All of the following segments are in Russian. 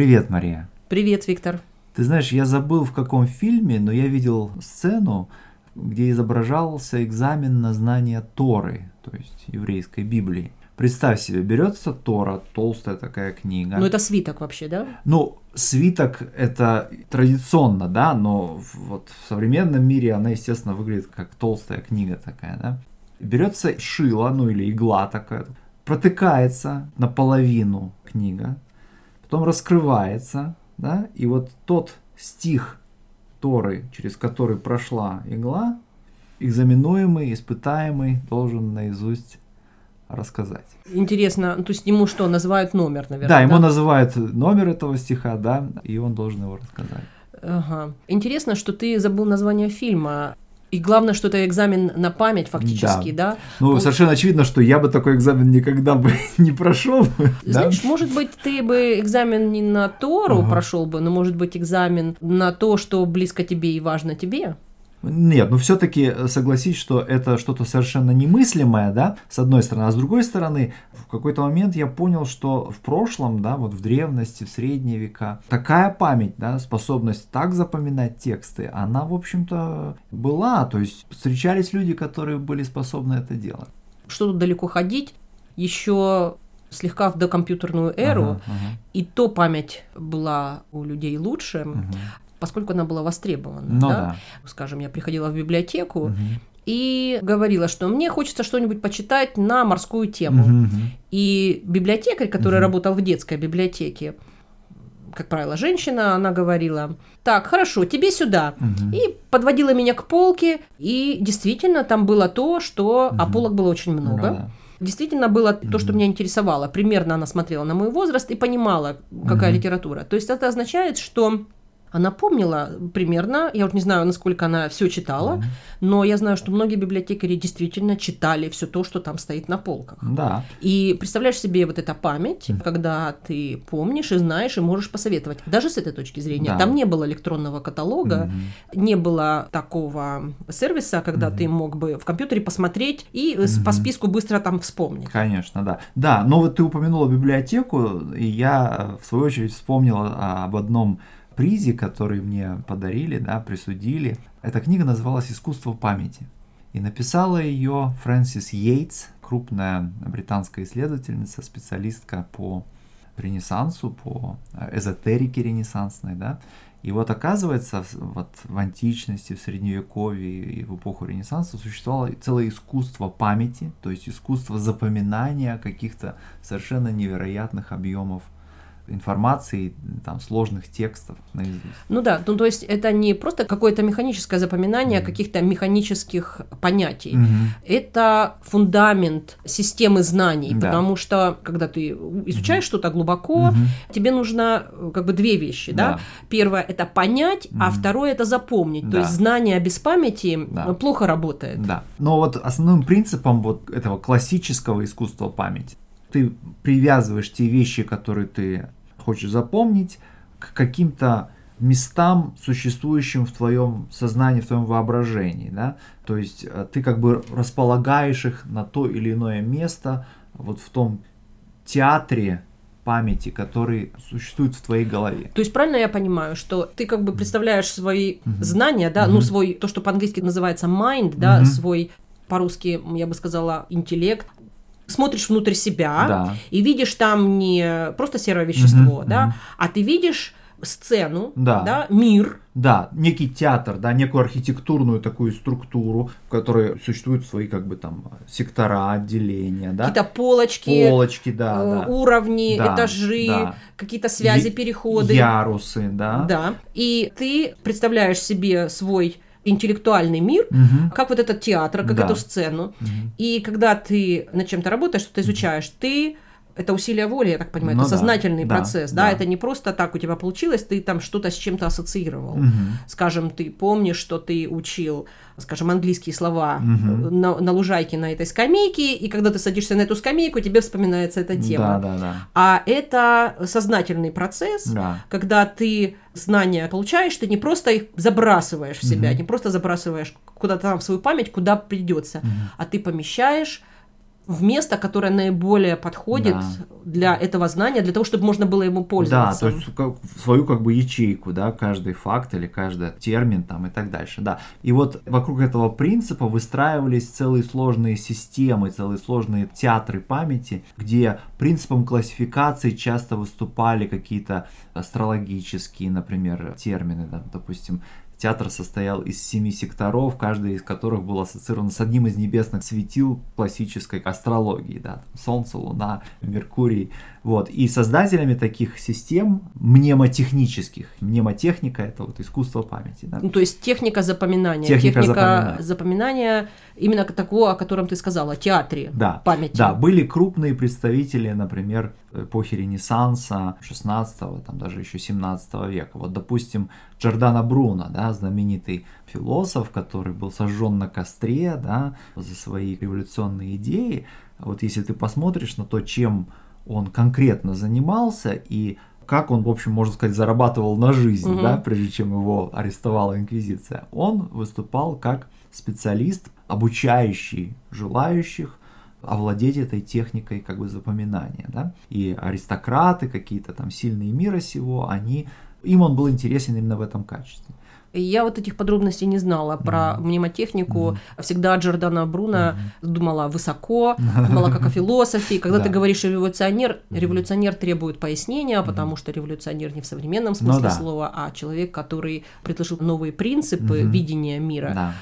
Привет, Мария. Привет, Виктор. Ты знаешь, я забыл в каком фильме, но я видел сцену, где изображался экзамен на знание Торы, то есть еврейской Библии. Представь себе, берется Тора, толстая такая книга. Ну, это свиток вообще, да? Ну, свиток это традиционно, да, но вот в современном мире она, естественно, выглядит как толстая книга такая, да. Берется шило, ну или игла такая, протыкается наполовину книга, потом раскрывается, да, и вот тот стих Торы, через который прошла игла, экзаменуемый, испытаемый должен наизусть рассказать. Интересно, то есть ему что, называют номер, наверное? Да, ему называют номер этого стиха, да, и он должен его рассказать. Ага. Интересно, что ты забыл название фильма. И главное, что это экзамен на память фактически, да? да? Ну, вот. совершенно очевидно, что я бы такой экзамен никогда бы не прошел. Знаешь, да? может быть, ты бы экзамен не на Тору ага. прошел бы, но может быть экзамен на то, что близко тебе и важно тебе. Нет, ну все-таки э, согласись, что это что-то совершенно немыслимое, да, с одной стороны. А с другой стороны, в какой-то момент я понял, что в прошлом, да, вот в древности, в средние века, такая память, да, способность так запоминать тексты, она, в общем-то, была. То есть встречались люди, которые были способны это делать. Что тут далеко ходить? Еще слегка в докомпьютерную эру, ага, ага. и то память была у людей лучше. Угу поскольку она была востребована. Ну, да? Да. Скажем, я приходила в библиотеку, угу. и говорила, что мне хочется что-нибудь почитать на морскую тему. Угу. И библиотекарь, который угу. работал в детской библиотеке, как правило, женщина, она говорила, так, хорошо, тебе сюда. Угу. И подводила меня к полке, и действительно там было то, что, угу. а полок было очень много. Да. Действительно было то, что меня интересовало. Примерно она смотрела на мой возраст и понимала, какая mm литература. То есть это означает, что она помнила примерно, я вот не знаю, насколько она все читала, mm-hmm. но я знаю, что многие библиотекари действительно читали все то, что там стоит на полках. Да. И представляешь себе вот эта память, mm-hmm. когда ты помнишь и знаешь и можешь посоветовать. Даже с этой точки зрения. Да. Там не было электронного каталога, mm-hmm. не было такого сервиса, когда mm-hmm. ты мог бы в компьютере посмотреть и mm-hmm. по списку быстро там вспомнить. Конечно, да. Да, но вот ты упомянула библиотеку, и я в свою очередь вспомнила об одном призе, который мне подарили, да, присудили. Эта книга называлась «Искусство памяти». И написала ее Фрэнсис Йейтс, крупная британская исследовательница, специалистка по Ренессансу, по эзотерике ренессансной, да. И вот оказывается, вот в античности, в средневековье и в эпоху Ренессанса существовало целое искусство памяти, то есть искусство запоминания каких-то совершенно невероятных объемов информации, там, сложных текстов наизусть. Ну да, ну то есть это не просто какое-то механическое запоминание mm-hmm. каких-то механических понятий. Mm-hmm. Это фундамент системы знаний, да. потому что когда ты изучаешь mm-hmm. что-то глубоко, mm-hmm. тебе нужно э, как бы две вещи, да? да? Первое это понять, mm-hmm. а второе это запомнить. Да. То есть знание без памяти да. плохо работает. Да. Но вот основным принципом вот этого классического искусства памяти ты привязываешь те вещи, которые ты хочешь запомнить, к каким-то местам, существующим в твоем сознании, в твоем воображении. Да? То есть э, ты как бы располагаешь их на то или иное место вот в том театре памяти, который существует в твоей голове. То есть правильно я понимаю, что ты как бы представляешь свои mm-hmm. знания, да, mm-hmm. ну свой, то, что по-английски называется mind, да, mm-hmm. свой по-русски, я бы сказала, интеллект, смотришь внутрь себя да. и видишь там не просто серое вещество, угу, да, угу. а ты видишь сцену, да. Да, мир. Да, некий театр, да, некую архитектурную такую структуру, в которой существуют свои как бы там сектора, отделения, да. Какие-то полочки, полочки, да, э, да. уровни, да, этажи, да. какие-то связи, переходы. Ярусы, да. Да, и ты представляешь себе свой интеллектуальный мир, угу. как вот этот театр, как да. эту сцену. Угу. И когда ты над чем-то работаешь, что-то изучаешь, ты это усилие воли, я так понимаю, ну, это да, сознательный да, процесс, да, да, это не просто так у тебя получилось, ты там что-то с чем-то ассоциировал. Угу. Скажем, ты помнишь, что ты учил, скажем, английские слова угу. на, на лужайке на этой скамейке, и когда ты садишься на эту скамейку, тебе вспоминается эта тема. Да, да, да. А это сознательный процесс, да. когда ты знания получаешь, ты не просто их забрасываешь в себя, угу. не просто забрасываешь куда-то там в свою память, куда придется, угу. а ты помещаешь в место, которое наиболее подходит да. для этого знания, для того, чтобы можно было ему пользоваться. Да, то есть как, свою как бы ячейку, да, каждый факт или каждый термин там и так дальше, да. И вот вокруг этого принципа выстраивались целые сложные системы, целые сложные театры памяти, где принципом классификации часто выступали какие-то астрологические, например, термины, да, допустим, Театр состоял из семи секторов, каждый из которых был ассоциирован с одним из небесных светил классической астрологии. Да? Солнце, Луна, Меркурий. Вот. И создателями таких систем мнемотехнических, мнемотехника это вот искусство памяти. Да? Ну, то есть техника запоминания. Техника, техника запоминания. запоминания именно такого, о котором ты сказала, театре да. памяти. Да, были крупные представители, например, эпохи Ренессанса, 16 там даже еще 17 века. Вот, допустим, Джордано Бруно, да, знаменитый философ, который был сожжен на костре, да, за свои революционные идеи. Вот если ты посмотришь на то, чем он конкретно занимался и как он, в общем, можно сказать, зарабатывал на жизнь, угу. да, прежде чем его арестовала инквизиция. Он выступал как специалист, обучающий желающих овладеть этой техникой как бы запоминания, да. И аристократы, какие-то там сильные мира сего, они, им он был интересен именно в этом качестве. Я вот этих подробностей не знала про mm-hmm. мнемотехнику. Mm-hmm. Всегда Джордана Бруно mm-hmm. думала высоко, думала как о философии. Когда ты говоришь революционер, революционер требует пояснения, потому что революционер не в современном ну смысле слова, а человек, который предложил новые принципы видения мира.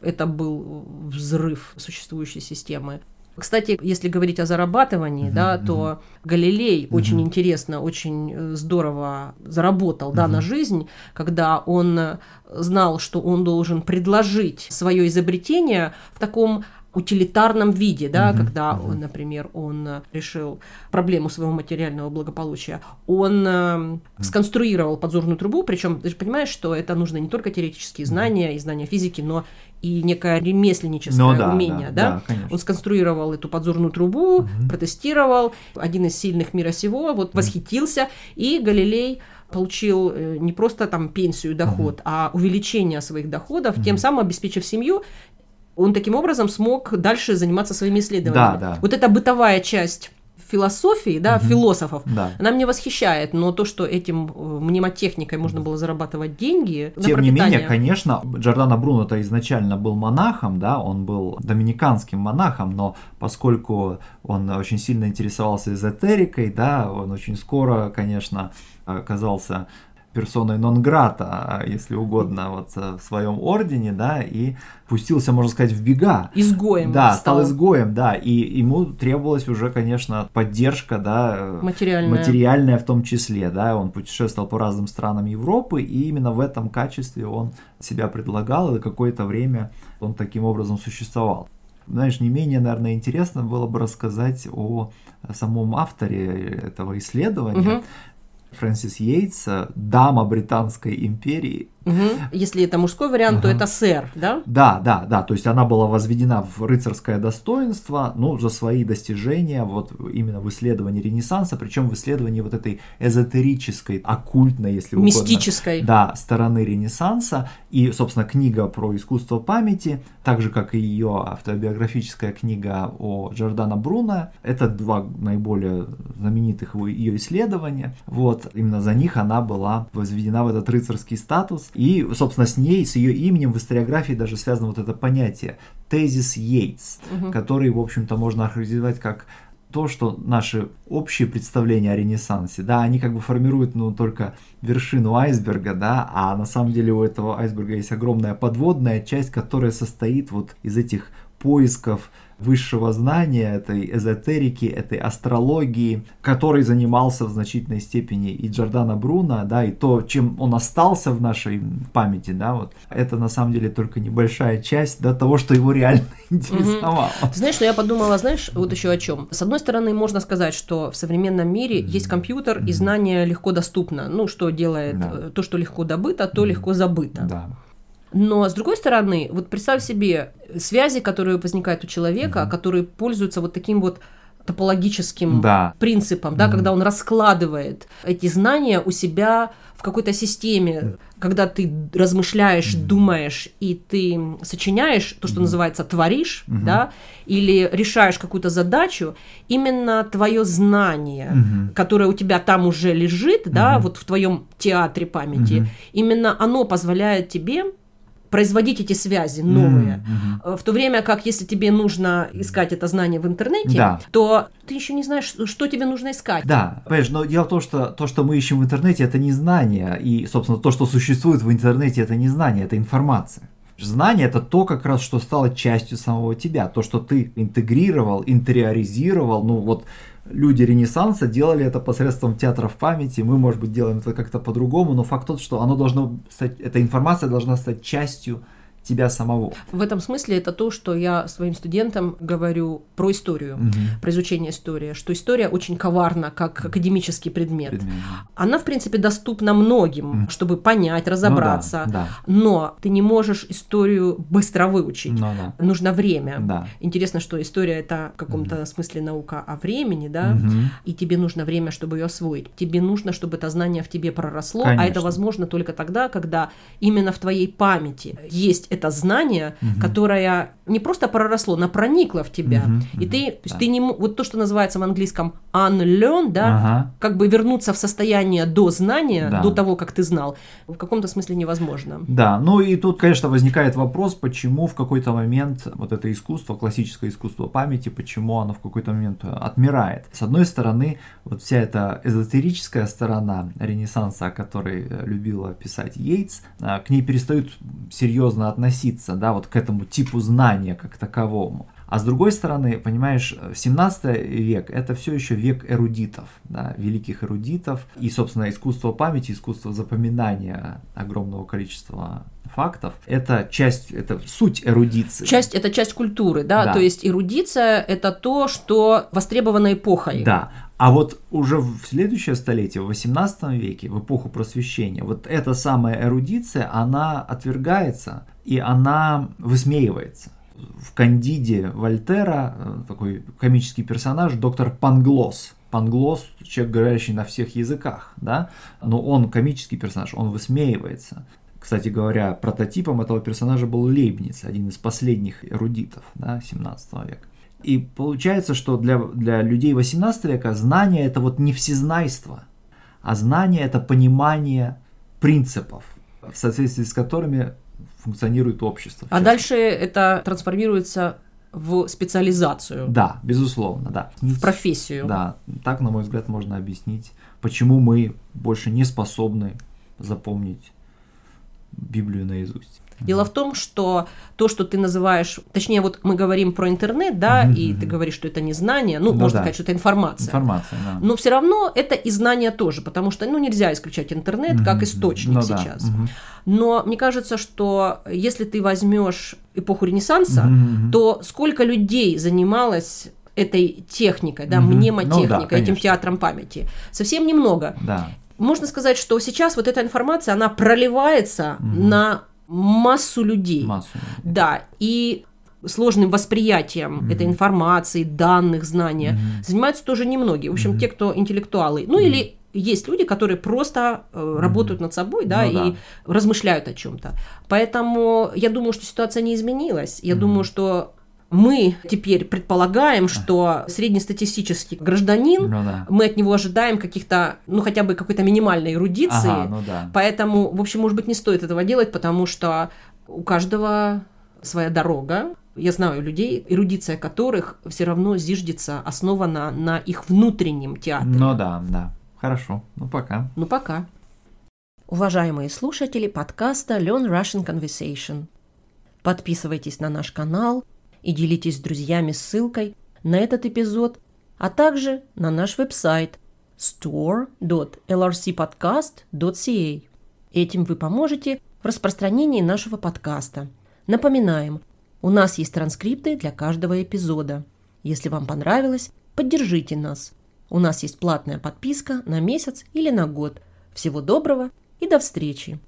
Это был взрыв существующей системы. Кстати, если говорить о зарабатывании, mm-hmm, да, то. Галилей mm-hmm. очень интересно, очень э, здорово заработал, mm-hmm. да, на жизнь, когда он знал, что он должен предложить свое изобретение в таком утилитарном виде, да, угу, когда, угу. Он, например, он решил проблему своего материального благополучия, он э, сконструировал подзорную трубу, причем ты же понимаешь, что это нужно не только теоретические знания и знания физики, но и некое ремесленническое ну, да, умение, да? да? да он сконструировал эту подзорную трубу, угу. протестировал, один из сильных мира сего, вот угу. восхитился, и Галилей получил э, не просто там пенсию, доход, uh а увеличение своих доходов, uh тем самым обеспечив семью он таким образом смог дальше заниматься своими исследованиями. Да, да. Вот эта бытовая часть философии, да, угу. философов, да. она меня восхищает, но то, что этим э, мнемотехникой можно было зарабатывать деньги, тем не менее, конечно, Джордано Бруно это изначально был монахом, да, он был доминиканским монахом, но поскольку он очень сильно интересовался эзотерикой, да, он очень скоро, конечно, оказался персоной нон-грата, если угодно, вот э, в своем ордене, да, и пустился, можно сказать, в бега. Изгоем. Да, стал, стал изгоем, да, и ему требовалась уже, конечно, поддержка, да, материальная. материальная в том числе, да, он путешествовал по разным странам Европы, и именно в этом качестве он себя предлагал, и какое-то время он таким образом существовал. Знаешь, не менее, наверное, интересно было бы рассказать о самом авторе этого исследования. Угу. Фрэнсис Йейтс, дама Британской империи, Угу. Если это мужской вариант, угу. то это сэр, да? Да, да, да. То есть она была возведена в рыцарское достоинство, ну, за свои достижения, вот именно в исследовании Ренессанса, причем в исследовании вот этой эзотерической, оккультной, если угодно. Мистической. Да, стороны Ренессанса. И, собственно, книга про искусство памяти, так же, как и ее автобиографическая книга о Джордано Бруно, это два наиболее знаменитых ее исследования. Вот, именно за них она была возведена в этот рыцарский статус. И, собственно, с ней, с ее именем в историографии даже связано вот это понятие тезис Йейтс, угу. который, в общем-то, можно охарактеризовать как то, что наши общие представления о Ренессансе, да, они как бы формируют, ну, только вершину айсберга, да, а на самом деле у этого айсберга есть огромная подводная часть, которая состоит вот из этих поисков высшего знания, этой эзотерики, этой астрологии, которой занимался в значительной степени и Джордана Бруно, да, и то, чем он остался в нашей памяти, да, вот, это на самом деле только небольшая часть до того, что его реально интересовало. Угу. Ты знаешь, что я подумала, знаешь, вот еще о чем. С одной стороны, можно сказать, что в современном мире есть компьютер, и знание легко доступно. Ну, что делает да. Э, то, что легко добыто, то легко забыто. Да. Но с другой стороны, вот представь себе связи, которые возникают у человека, mm-hmm. которые пользуются вот таким вот топологическим да. принципам, да, mm-hmm. когда он раскладывает эти знания у себя в какой-то системе, когда ты размышляешь, mm-hmm. думаешь и ты сочиняешь то, что mm-hmm. называется творишь, mm-hmm. да, или решаешь какую-то задачу, именно твое знание, mm-hmm. которое у тебя там уже лежит, mm-hmm. да, вот в твоем театре памяти, mm-hmm. именно оно позволяет тебе производить эти связи новые. Mm-hmm. В то время как если тебе нужно искать это знание в интернете, да. то ты еще не знаешь, что тебе нужно искать. Да, понимаешь, но дело в том, что то, что мы ищем в интернете, это не знание, и, собственно, то, что существует в интернете, это не знание, это информация. Знание это то, как раз, что стало частью самого тебя, то, что ты интегрировал, интериоризировал, ну вот люди Ренессанса делали это посредством театров памяти, мы, может быть, делаем это как-то по-другому, но факт тот, что оно должно стать, эта информация должна стать частью тебя самого. В этом смысле это то, что я своим студентам говорю про историю, угу. про изучение истории, что история очень коварна как академический предмет. предмет. Она, в принципе, доступна многим, угу. чтобы понять, разобраться, ну, да, да. но ты не можешь историю быстро выучить. Ну, да. Нужно время. Да. Интересно, что история это в каком-то угу. смысле наука о времени, да, угу. и тебе нужно время, чтобы ее освоить. Тебе нужно, чтобы это знание в тебе проросло, Конечно. а это возможно только тогда, когда именно в твоей памяти есть это знание, угу. которое не просто проросло, но проникло в тебя. Угу, и ты, то есть да. ты не вот то, что называется в английском unlearn, да, ага. как бы вернуться в состояние до знания, да. до того, как ты знал, в каком-то смысле невозможно. Да, ну и тут, конечно, возникает вопрос, почему в какой-то момент вот это искусство, классическое искусство памяти, почему оно в какой-то момент отмирает. С одной стороны, вот вся эта эзотерическая сторона Ренессанса, о которой любила писать Йейтс, а, к ней перестают серьезно относиться относиться, да, вот к этому типу знания как таковому. А с другой стороны, понимаешь, 17 век это все еще век эрудитов, да, великих эрудитов. И, собственно, искусство памяти, искусство запоминания огромного количества фактов, это часть, это суть эрудиции. Часть, это часть культуры, да, да. то есть эрудиция это то, что востребовано эпохой. Да, а вот уже в следующее столетие, в 18 веке, в эпоху просвещения, вот эта самая эрудиция, она отвергается и она высмеивается. В «Кандиде» Вольтера э, такой комический персонаж, доктор Панглос. Панглос – человек, говорящий на всех языках, да? но он комический персонаж, он высмеивается. Кстати говоря, прототипом этого персонажа был Лейбниц, один из последних эрудитов да, 17 века. И получается, что для, для людей 18 века знание это вот не всезнайство, а знание это понимание принципов, в соответствии с которыми функционирует общество. А дальше это трансформируется в специализацию. Да, безусловно, да. В профессию. Да, так, на мой взгляд, можно объяснить, почему мы больше не способны запомнить Библию наизусть. Дело в том, что то, что ты называешь, точнее, вот мы говорим про интернет, да, mm-hmm. и ты говоришь, что это не знание, ну, ну можно да. сказать, что это информация. Информация, да. Но все равно это и знание тоже, потому что, ну, нельзя исключать интернет mm-hmm. как источник ну, сейчас. Да. Mm-hmm. Но мне кажется, что если ты возьмешь эпоху Ренессанса, mm-hmm. то сколько людей занималось этой техникой, да, mm-hmm. мнемотехникой, ну, да, этим театром памяти? Совсем немного. Да. Можно сказать, что сейчас вот эта информация, она проливается mm-hmm. на массу людей. Массу. Да, и сложным восприятием mm-hmm. этой информации, данных, знания mm-hmm. занимаются тоже немногие. В общем, mm-hmm. те, кто интеллектуалы. Ну mm-hmm. или есть люди, которые просто э, работают mm-hmm. над собой, да, ну, и да. размышляют о чем-то. Поэтому я думаю, что ситуация не изменилась. Я mm-hmm. думаю, что мы теперь предполагаем, что среднестатистический гражданин, ну, да. мы от него ожидаем каких-то, ну хотя бы какой-то минимальной эрудиции. Ага, ну, да. Поэтому, в общем, может быть, не стоит этого делать, потому что у каждого своя дорога. Я знаю людей, эрудиция которых все равно зиждется, основана на их внутреннем театре. Ну да, да. Хорошо. Ну пока. Ну пока. Уважаемые слушатели подкаста Learn Russian Conversation. Подписывайтесь на наш канал – и делитесь с друзьями ссылкой на этот эпизод, а также на наш веб-сайт store.lrcpodcast.ca. Этим вы поможете в распространении нашего подкаста. Напоминаем, у нас есть транскрипты для каждого эпизода. Если вам понравилось, поддержите нас. У нас есть платная подписка на месяц или на год. Всего доброго и до встречи!